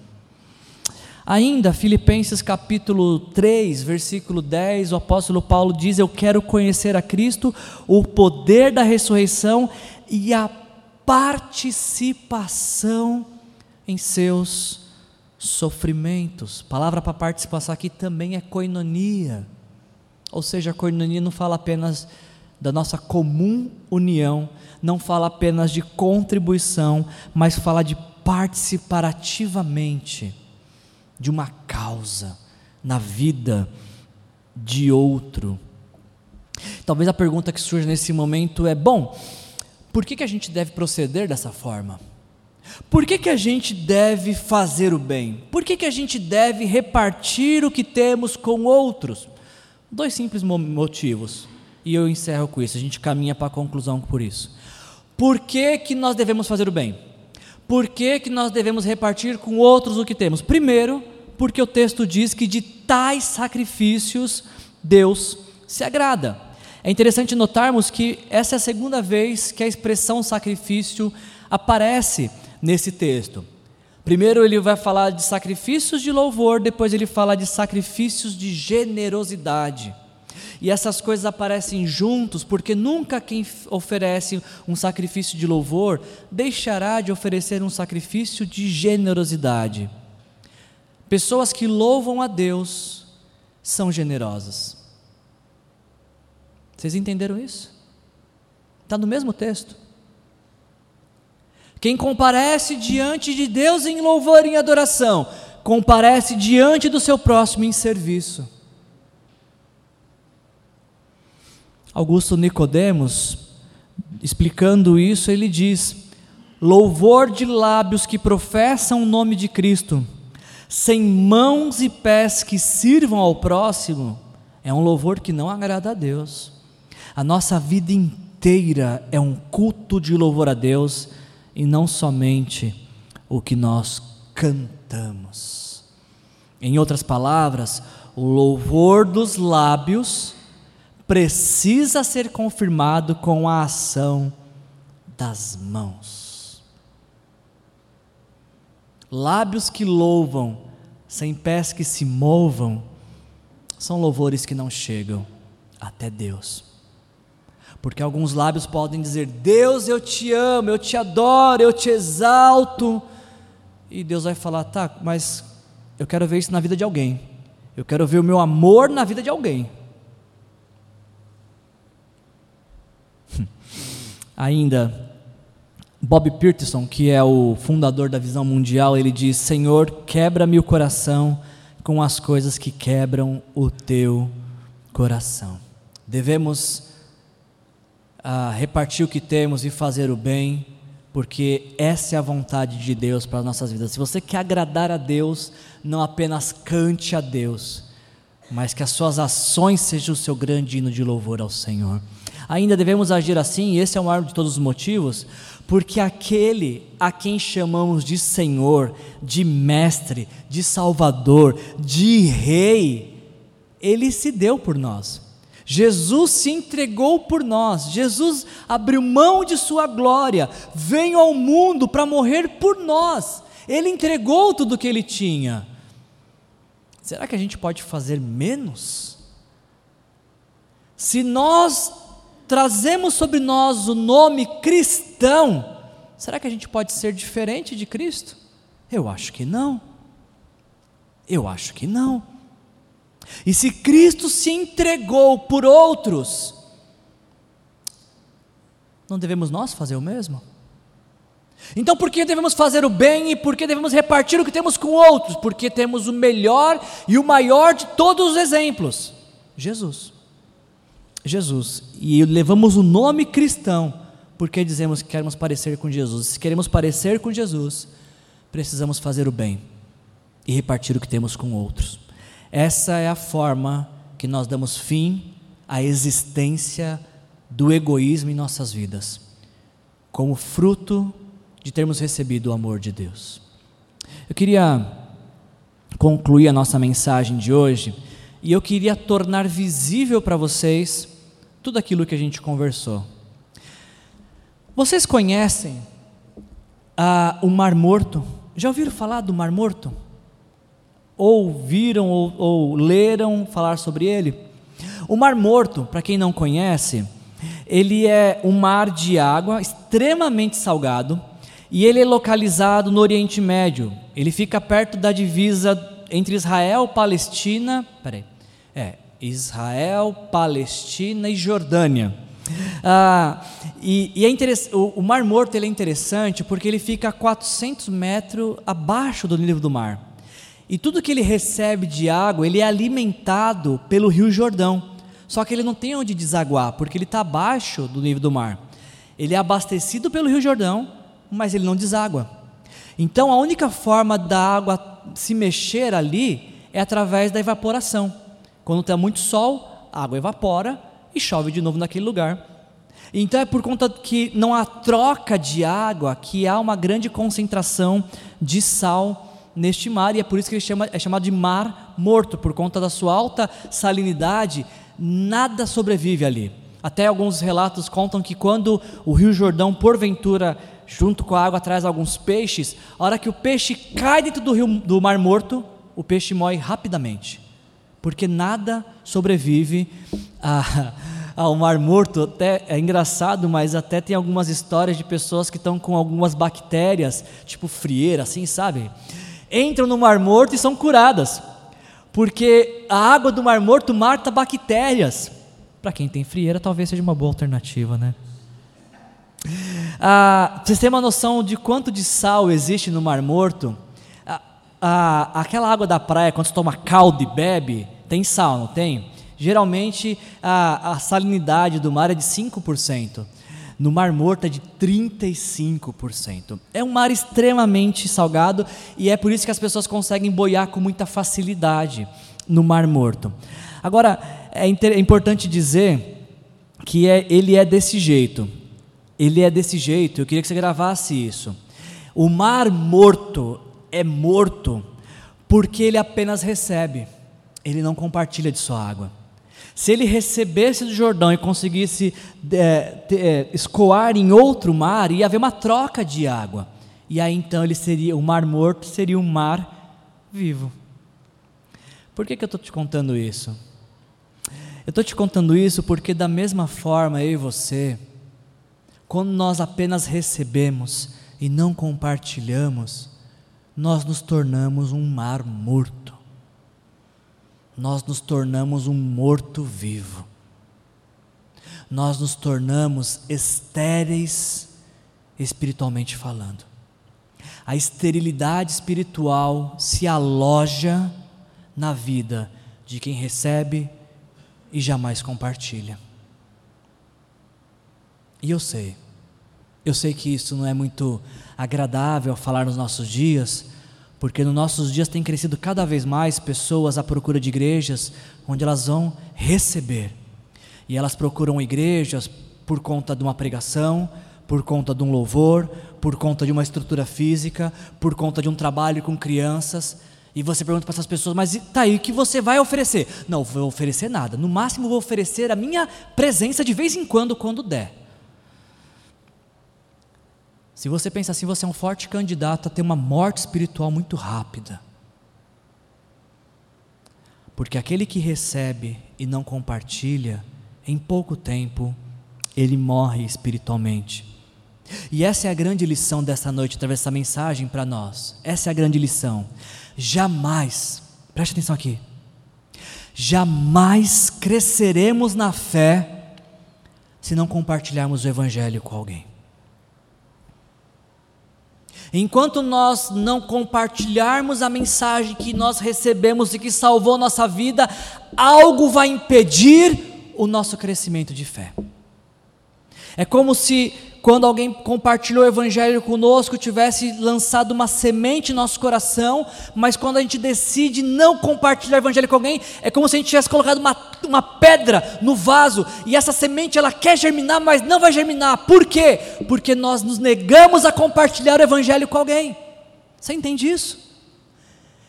Ainda, Filipenses capítulo 3, versículo 10, o apóstolo Paulo diz: Eu quero conhecer a Cristo, o poder da ressurreição e a participação em seus sofrimentos. Palavra para participação aqui também é coinonia. Ou seja, a coinonia não fala apenas da nossa comum união, não fala apenas de contribuição, mas fala de participar ativamente de uma causa na vida de outro. Talvez a pergunta que surge nesse momento é: bom, por que, que a gente deve proceder dessa forma? Por que, que a gente deve fazer o bem? Por que, que a gente deve repartir o que temos com outros? Dois simples motivos. E eu encerro com isso, a gente caminha para a conclusão por isso. Por que, que nós devemos fazer o bem? Por que, que nós devemos repartir com outros o que temos? Primeiro, porque o texto diz que de tais sacrifícios Deus se agrada. É interessante notarmos que essa é a segunda vez que a expressão sacrifício aparece nesse texto. Primeiro ele vai falar de sacrifícios de louvor, depois ele fala de sacrifícios de generosidade. E essas coisas aparecem juntos, porque nunca quem oferece um sacrifício de louvor deixará de oferecer um sacrifício de generosidade. Pessoas que louvam a Deus são generosas. Vocês entenderam isso? Está no mesmo texto. Quem comparece diante de Deus em louvor e em adoração, comparece diante do seu próximo em serviço. Augusto Nicodemos, explicando isso, ele diz: louvor de lábios que professam o nome de Cristo, sem mãos e pés que sirvam ao próximo, é um louvor que não agrada a Deus. A nossa vida inteira é um culto de louvor a Deus e não somente o que nós cantamos. Em outras palavras, o louvor dos lábios precisa ser confirmado com a ação das mãos. Lábios que louvam, sem pés que se movam, são louvores que não chegam até Deus. Porque alguns lábios podem dizer: Deus, eu te amo, eu te adoro, eu te exalto. E Deus vai falar: tá, mas eu quero ver isso na vida de alguém. Eu quero ver o meu amor na vida de alguém. Ainda, Bob Peterson, que é o fundador da Visão Mundial, ele diz: Senhor, quebra-me o coração com as coisas que quebram o teu coração. Devemos a repartir o que temos e fazer o bem, porque essa é a vontade de Deus para as nossas vidas. Se você quer agradar a Deus, não apenas cante a Deus, mas que as suas ações sejam o seu grande hino de louvor ao Senhor. Ainda devemos agir assim, e esse é o maior de todos os motivos, porque aquele a quem chamamos de Senhor, de Mestre, de Salvador, de Rei, ele se deu por nós. Jesus se entregou por nós, Jesus abriu mão de sua glória, veio ao mundo para morrer por nós, ele entregou tudo o que ele tinha. Será que a gente pode fazer menos? Se nós trazemos sobre nós o nome cristão, será que a gente pode ser diferente de Cristo? Eu acho que não. Eu acho que não. E se Cristo se entregou por outros, não devemos nós fazer o mesmo? Então, por que devemos fazer o bem e por que devemos repartir o que temos com outros? Porque temos o melhor e o maior de todos os exemplos: Jesus. Jesus. E levamos o nome cristão porque dizemos que queremos parecer com Jesus. Se queremos parecer com Jesus, precisamos fazer o bem e repartir o que temos com outros. Essa é a forma que nós damos fim à existência do egoísmo em nossas vidas, como fruto de termos recebido o amor de Deus. Eu queria concluir a nossa mensagem de hoje e eu queria tornar visível para vocês tudo aquilo que a gente conversou. Vocês conhecem ah, o Mar Morto? Já ouviram falar do Mar Morto? ouviram ou, ou leram falar sobre ele? O Mar Morto, para quem não conhece, ele é um mar de água extremamente salgado e ele é localizado no Oriente Médio. Ele fica perto da divisa entre Israel, Palestina, peraí, é Israel, Palestina e Jordânia. Ah, e, e é o, o, Mar Morto ele é interessante porque ele fica a 400 metros abaixo do nível do mar. E tudo que ele recebe de água, ele é alimentado pelo Rio Jordão. Só que ele não tem onde desaguar, porque ele está abaixo do nível do mar. Ele é abastecido pelo Rio Jordão, mas ele não deságua. Então a única forma da água se mexer ali é através da evaporação. Quando tem muito sol, a água evapora e chove de novo naquele lugar. Então é por conta que não há troca de água que há uma grande concentração de sal neste mar, e é por isso que ele chama, é chamado de mar morto, por conta da sua alta salinidade, nada sobrevive ali. Até alguns relatos contam que quando o Rio Jordão, porventura, junto com a água, traz alguns peixes, a hora que o peixe cai dentro do, rio, do mar morto, o peixe morre rapidamente, porque nada sobrevive a, [LAUGHS] ao mar morto. Até é engraçado, mas até tem algumas histórias de pessoas que estão com algumas bactérias, tipo frieira, assim, sabe? entram no Mar Morto e são curadas, porque a água do Mar Morto mata bactérias. Para quem tem frieira, talvez seja uma boa alternativa, né? Ah, vocês têm uma noção de quanto de sal existe no Mar Morto? Ah, aquela água da praia, quando você toma caldo e bebe, tem sal, não tem? Geralmente a, a salinidade do mar é de 5%. No Mar Morto é de 35%. É um mar extremamente salgado e é por isso que as pessoas conseguem boiar com muita facilidade no Mar Morto. Agora, é, é importante dizer que é, ele é desse jeito. Ele é desse jeito, eu queria que você gravasse isso. O Mar Morto é morto porque ele apenas recebe, ele não compartilha de sua água. Se ele recebesse do Jordão e conseguisse é, é, escoar em outro mar, ia haver uma troca de água. E aí então ele seria, o mar morto seria um mar vivo. Por que, que eu estou te contando isso? Eu estou te contando isso porque, da mesma forma, eu e você, quando nós apenas recebemos e não compartilhamos, nós nos tornamos um mar morto nós nos tornamos um morto-vivo. Nós nos tornamos estéreis espiritualmente falando. A esterilidade espiritual se aloja na vida de quem recebe e jamais compartilha. E eu sei, eu sei que isso não é muito agradável falar nos nossos dias, porque nos nossos dias tem crescido cada vez mais pessoas à procura de igrejas onde elas vão receber. E elas procuram igrejas por conta de uma pregação, por conta de um louvor, por conta de uma estrutura física, por conta de um trabalho com crianças. E você pergunta para essas pessoas, mas tá aí, o que você vai oferecer? Não, vou oferecer nada. No máximo vou oferecer a minha presença de vez em quando, quando der. Se você pensa assim, você é um forte candidato a ter uma morte espiritual muito rápida. Porque aquele que recebe e não compartilha, em pouco tempo, ele morre espiritualmente. E essa é a grande lição dessa noite, através dessa mensagem para nós. Essa é a grande lição. Jamais, preste atenção aqui, jamais cresceremos na fé se não compartilharmos o Evangelho com alguém. Enquanto nós não compartilharmos a mensagem que nós recebemos e que salvou nossa vida, algo vai impedir o nosso crescimento de fé. É como se quando alguém compartilhou o evangelho conosco, tivesse lançado uma semente em nosso coração, mas quando a gente decide não compartilhar o evangelho com alguém, é como se a gente tivesse colocado uma, uma pedra no vaso, e essa semente ela quer germinar, mas não vai germinar. Por quê? Porque nós nos negamos a compartilhar o evangelho com alguém. Você entende isso?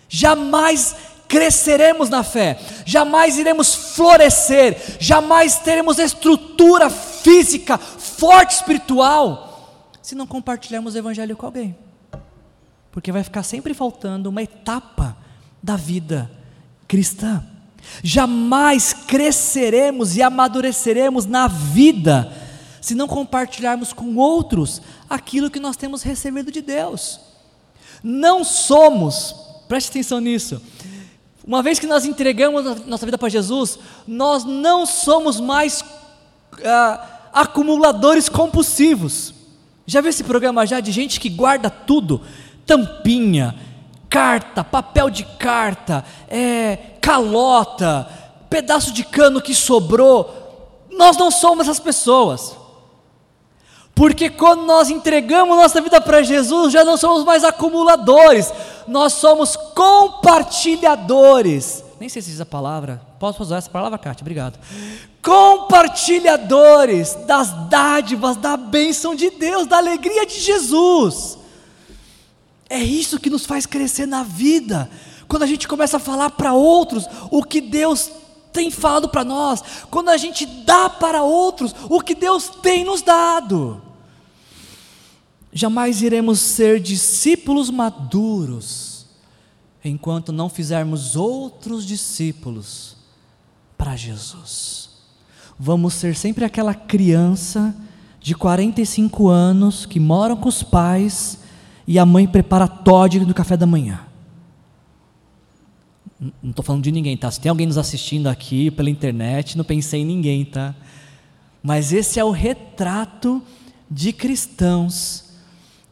Jamais cresceremos na fé, jamais iremos florescer, jamais teremos estrutura física, forte espiritual, se não compartilharmos o Evangelho com alguém. Porque vai ficar sempre faltando uma etapa da vida cristã. Jamais cresceremos e amadureceremos na vida se não compartilharmos com outros aquilo que nós temos recebido de Deus. Não somos, preste atenção nisso, uma vez que nós entregamos nossa vida para Jesus, nós não somos mais ah, acumuladores compulsivos. Já viu esse programa já de gente que guarda tudo? Tampinha, carta, papel de carta, é, calota, pedaço de cano que sobrou. Nós não somos essas pessoas. Porque quando nós entregamos nossa vida para Jesus, já não somos mais acumuladores, nós somos compartilhadores. Nem sei se diz a palavra, posso usar essa palavra, Kátia? Obrigado compartilhadores das dádivas, da bênção de Deus, da alegria de Jesus. É isso que nos faz crescer na vida. Quando a gente começa a falar para outros o que Deus tem falado para nós, quando a gente dá para outros o que Deus tem nos dado. Jamais iremos ser discípulos maduros enquanto não fizermos outros discípulos para Jesus vamos ser sempre aquela criança de 45 anos que moram com os pais e a mãe prepara Todd no café da manhã. Não estou falando de ninguém, tá? Se tem alguém nos assistindo aqui pela internet, não pensei em ninguém, tá? Mas esse é o retrato de cristãos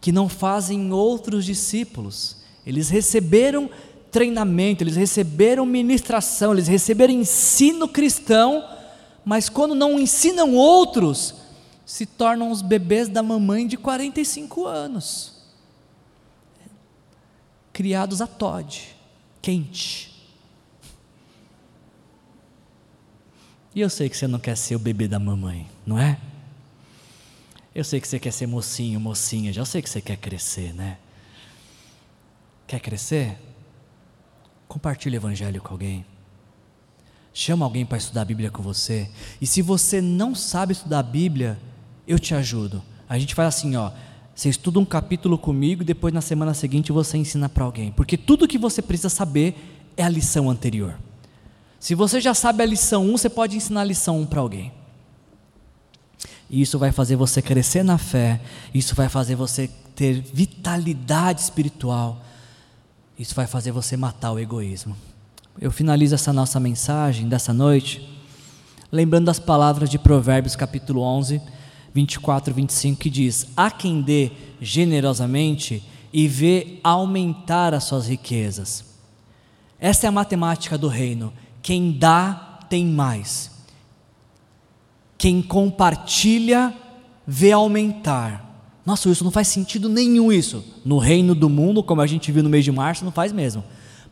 que não fazem outros discípulos. Eles receberam treinamento, eles receberam ministração, eles receberam ensino cristão mas quando não ensinam outros, se tornam os bebês da mamãe de 45 anos. Criados a Todd, quente. E eu sei que você não quer ser o bebê da mamãe, não é? Eu sei que você quer ser mocinho, mocinha, já sei que você quer crescer, né? Quer crescer? Compartilhe o evangelho com alguém. Chama alguém para estudar a Bíblia com você. E se você não sabe estudar a Bíblia, eu te ajudo. A gente faz assim, ó. Você estuda um capítulo comigo e depois na semana seguinte você ensina para alguém. Porque tudo que você precisa saber é a lição anterior. Se você já sabe a lição 1, você pode ensinar a lição 1 para alguém. E isso vai fazer você crescer na fé, isso vai fazer você ter vitalidade espiritual, isso vai fazer você matar o egoísmo eu finalizo essa nossa mensagem dessa noite, lembrando das palavras de Provérbios capítulo 11, 24 e 25, que diz: Há quem dê generosamente e vê aumentar as suas riquezas. Essa é a matemática do reino. Quem dá, tem mais. Quem compartilha, vê aumentar. Nossa, isso não faz sentido nenhum isso. No reino do mundo, como a gente viu no mês de março, não faz mesmo.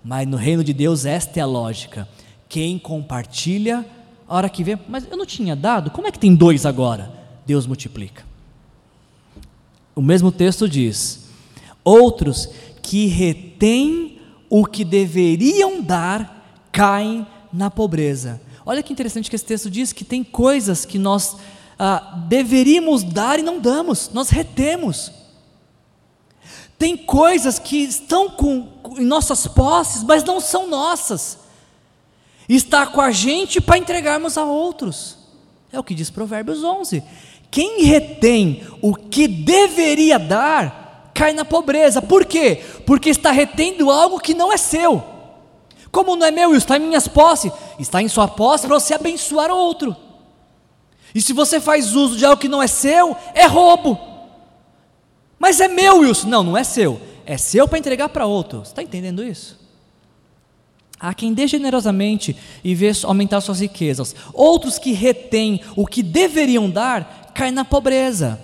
Mas no reino de Deus, esta é a lógica. Quem compartilha, a hora que vê, mas eu não tinha dado, como é que tem dois agora? Deus multiplica. O mesmo texto diz: outros que retêm o que deveriam dar, caem na pobreza. Olha que interessante que esse texto diz que tem coisas que nós ah, deveríamos dar e não damos, nós retemos. Tem coisas que estão com, em nossas posses, mas não são nossas. Está com a gente para entregarmos a outros. É o que diz Provérbios 11. Quem retém o que deveria dar, cai na pobreza. Por quê? Porque está retendo algo que não é seu. Como não é meu, está em minhas posses. Está em sua posse para você abençoar o outro. E se você faz uso de algo que não é seu, é roubo. Mas é meu, Wilson. Não, não é seu. É seu para entregar para outro. Você está entendendo isso? Há quem dê generosamente e vê aumentar suas riquezas. Outros que retêm o que deveriam dar, caem na pobreza.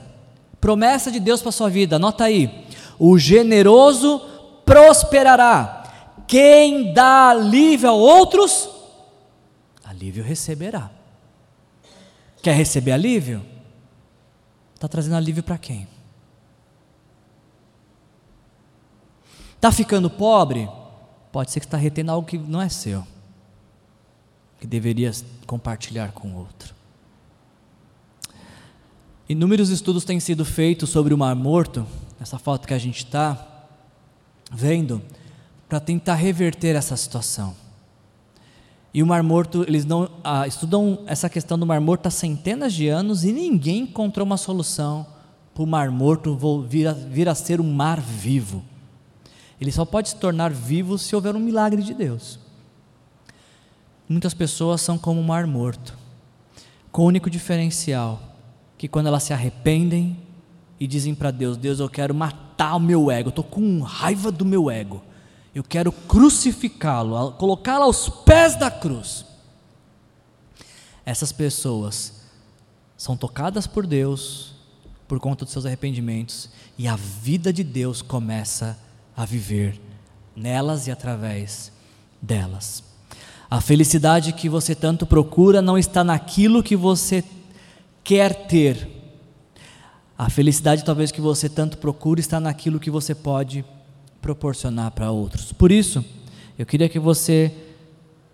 Promessa de Deus para sua vida, anota aí. O generoso prosperará. Quem dá alívio a outros, alívio receberá. Quer receber alívio? Está trazendo alívio para quem? Está ficando pobre? Pode ser que está retendo algo que não é seu, que deveria compartilhar com outro. Inúmeros estudos têm sido feitos sobre o Mar Morto, essa foto que a gente está vendo, para tentar reverter essa situação. E o Mar Morto, eles não ah, estudam essa questão do Mar Morto há centenas de anos e ninguém encontrou uma solução para o Mar Morto vir a, vir a ser um mar vivo. Ele só pode se tornar vivo se houver um milagre de Deus. Muitas pessoas são como um mar morto, com o único diferencial que quando elas se arrependem e dizem para Deus: Deus, eu quero matar o meu ego, estou com raiva do meu ego, eu quero crucificá-lo, colocá-lo aos pés da cruz. Essas pessoas são tocadas por Deus por conta dos seus arrependimentos e a vida de Deus começa a viver nelas e através delas. A felicidade que você tanto procura não está naquilo que você quer ter. A felicidade, talvez, que você tanto procura está naquilo que você pode proporcionar para outros. Por isso, eu queria que você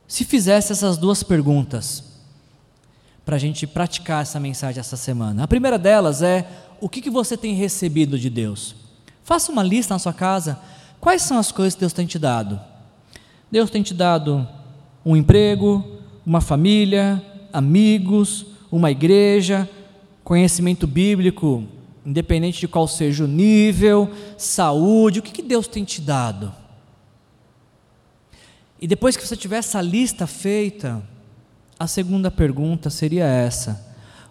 se fizesse essas duas perguntas para a gente praticar essa mensagem essa semana. A primeira delas é: o que, que você tem recebido de Deus? Faça uma lista na sua casa Quais são as coisas que Deus tem te dado? Deus tem te dado um emprego, uma família, amigos, uma igreja, conhecimento bíblico, independente de qual seja o nível, saúde, o que, que Deus tem te dado? E depois que você tiver essa lista feita, a segunda pergunta seria essa: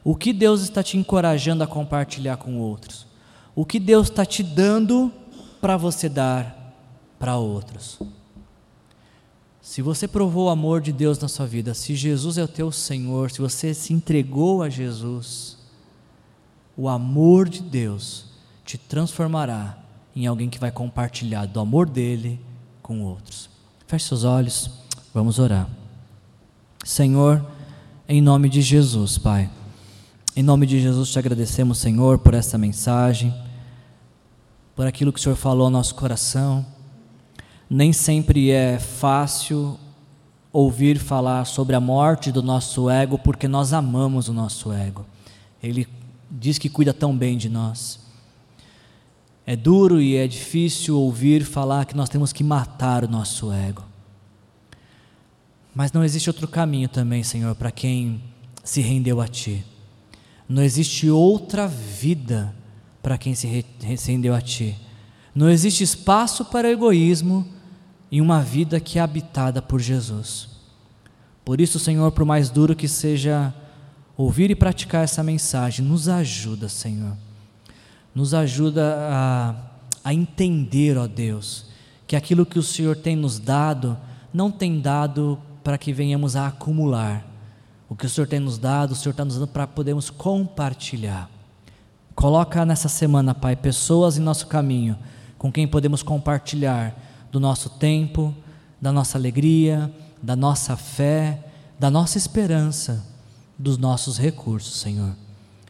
o que Deus está te encorajando a compartilhar com outros? O que Deus está te dando para você dar para outros. Se você provou o amor de Deus na sua vida, se Jesus é o teu Senhor, se você se entregou a Jesus, o amor de Deus te transformará em alguém que vai compartilhar do amor dele com outros. Feche seus olhos, vamos orar. Senhor, em nome de Jesus, Pai, em nome de Jesus te agradecemos, Senhor, por essa mensagem por aquilo que o Senhor falou ao nosso coração. Nem sempre é fácil ouvir falar sobre a morte do nosso ego, porque nós amamos o nosso ego. Ele diz que cuida tão bem de nós. É duro e é difícil ouvir falar que nós temos que matar o nosso ego. Mas não existe outro caminho também, Senhor, para quem se rendeu a Ti. Não existe outra vida para quem se rendeu a Ti. Não existe espaço para egoísmo em uma vida que é habitada por Jesus. Por isso, Senhor, por mais duro que seja ouvir e praticar essa mensagem, nos ajuda, Senhor. Nos ajuda a, a entender, ó Deus, que aquilo que o Senhor tem nos dado, não tem dado para que venhamos a acumular. O que o Senhor tem nos dado, o Senhor está nos dando para podermos compartilhar. Coloca nessa semana, Pai, pessoas em nosso caminho com quem podemos compartilhar do nosso tempo, da nossa alegria, da nossa fé, da nossa esperança, dos nossos recursos, Senhor.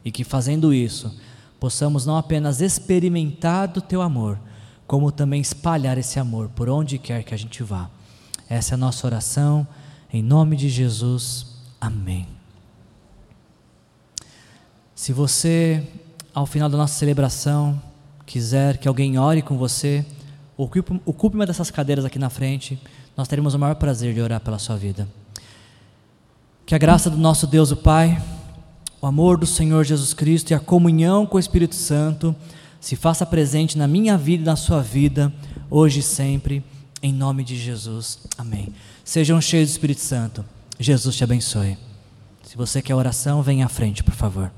E que fazendo isso, possamos não apenas experimentar do teu amor, como também espalhar esse amor por onde quer que a gente vá. Essa é a nossa oração, em nome de Jesus. Amém. Se você, ao final da nossa celebração, quiser que alguém ore com você, ocupe, ocupe uma dessas cadeiras aqui na frente, nós teremos o maior prazer de orar pela sua vida. Que a graça do nosso Deus, o Pai, o amor do Senhor Jesus Cristo e a comunhão com o Espírito Santo se faça presente na minha vida e na sua vida, hoje e sempre, em nome de Jesus. Amém. Sejam cheios do Espírito Santo. Jesus te abençoe. Se você quer oração, venha à frente, por favor.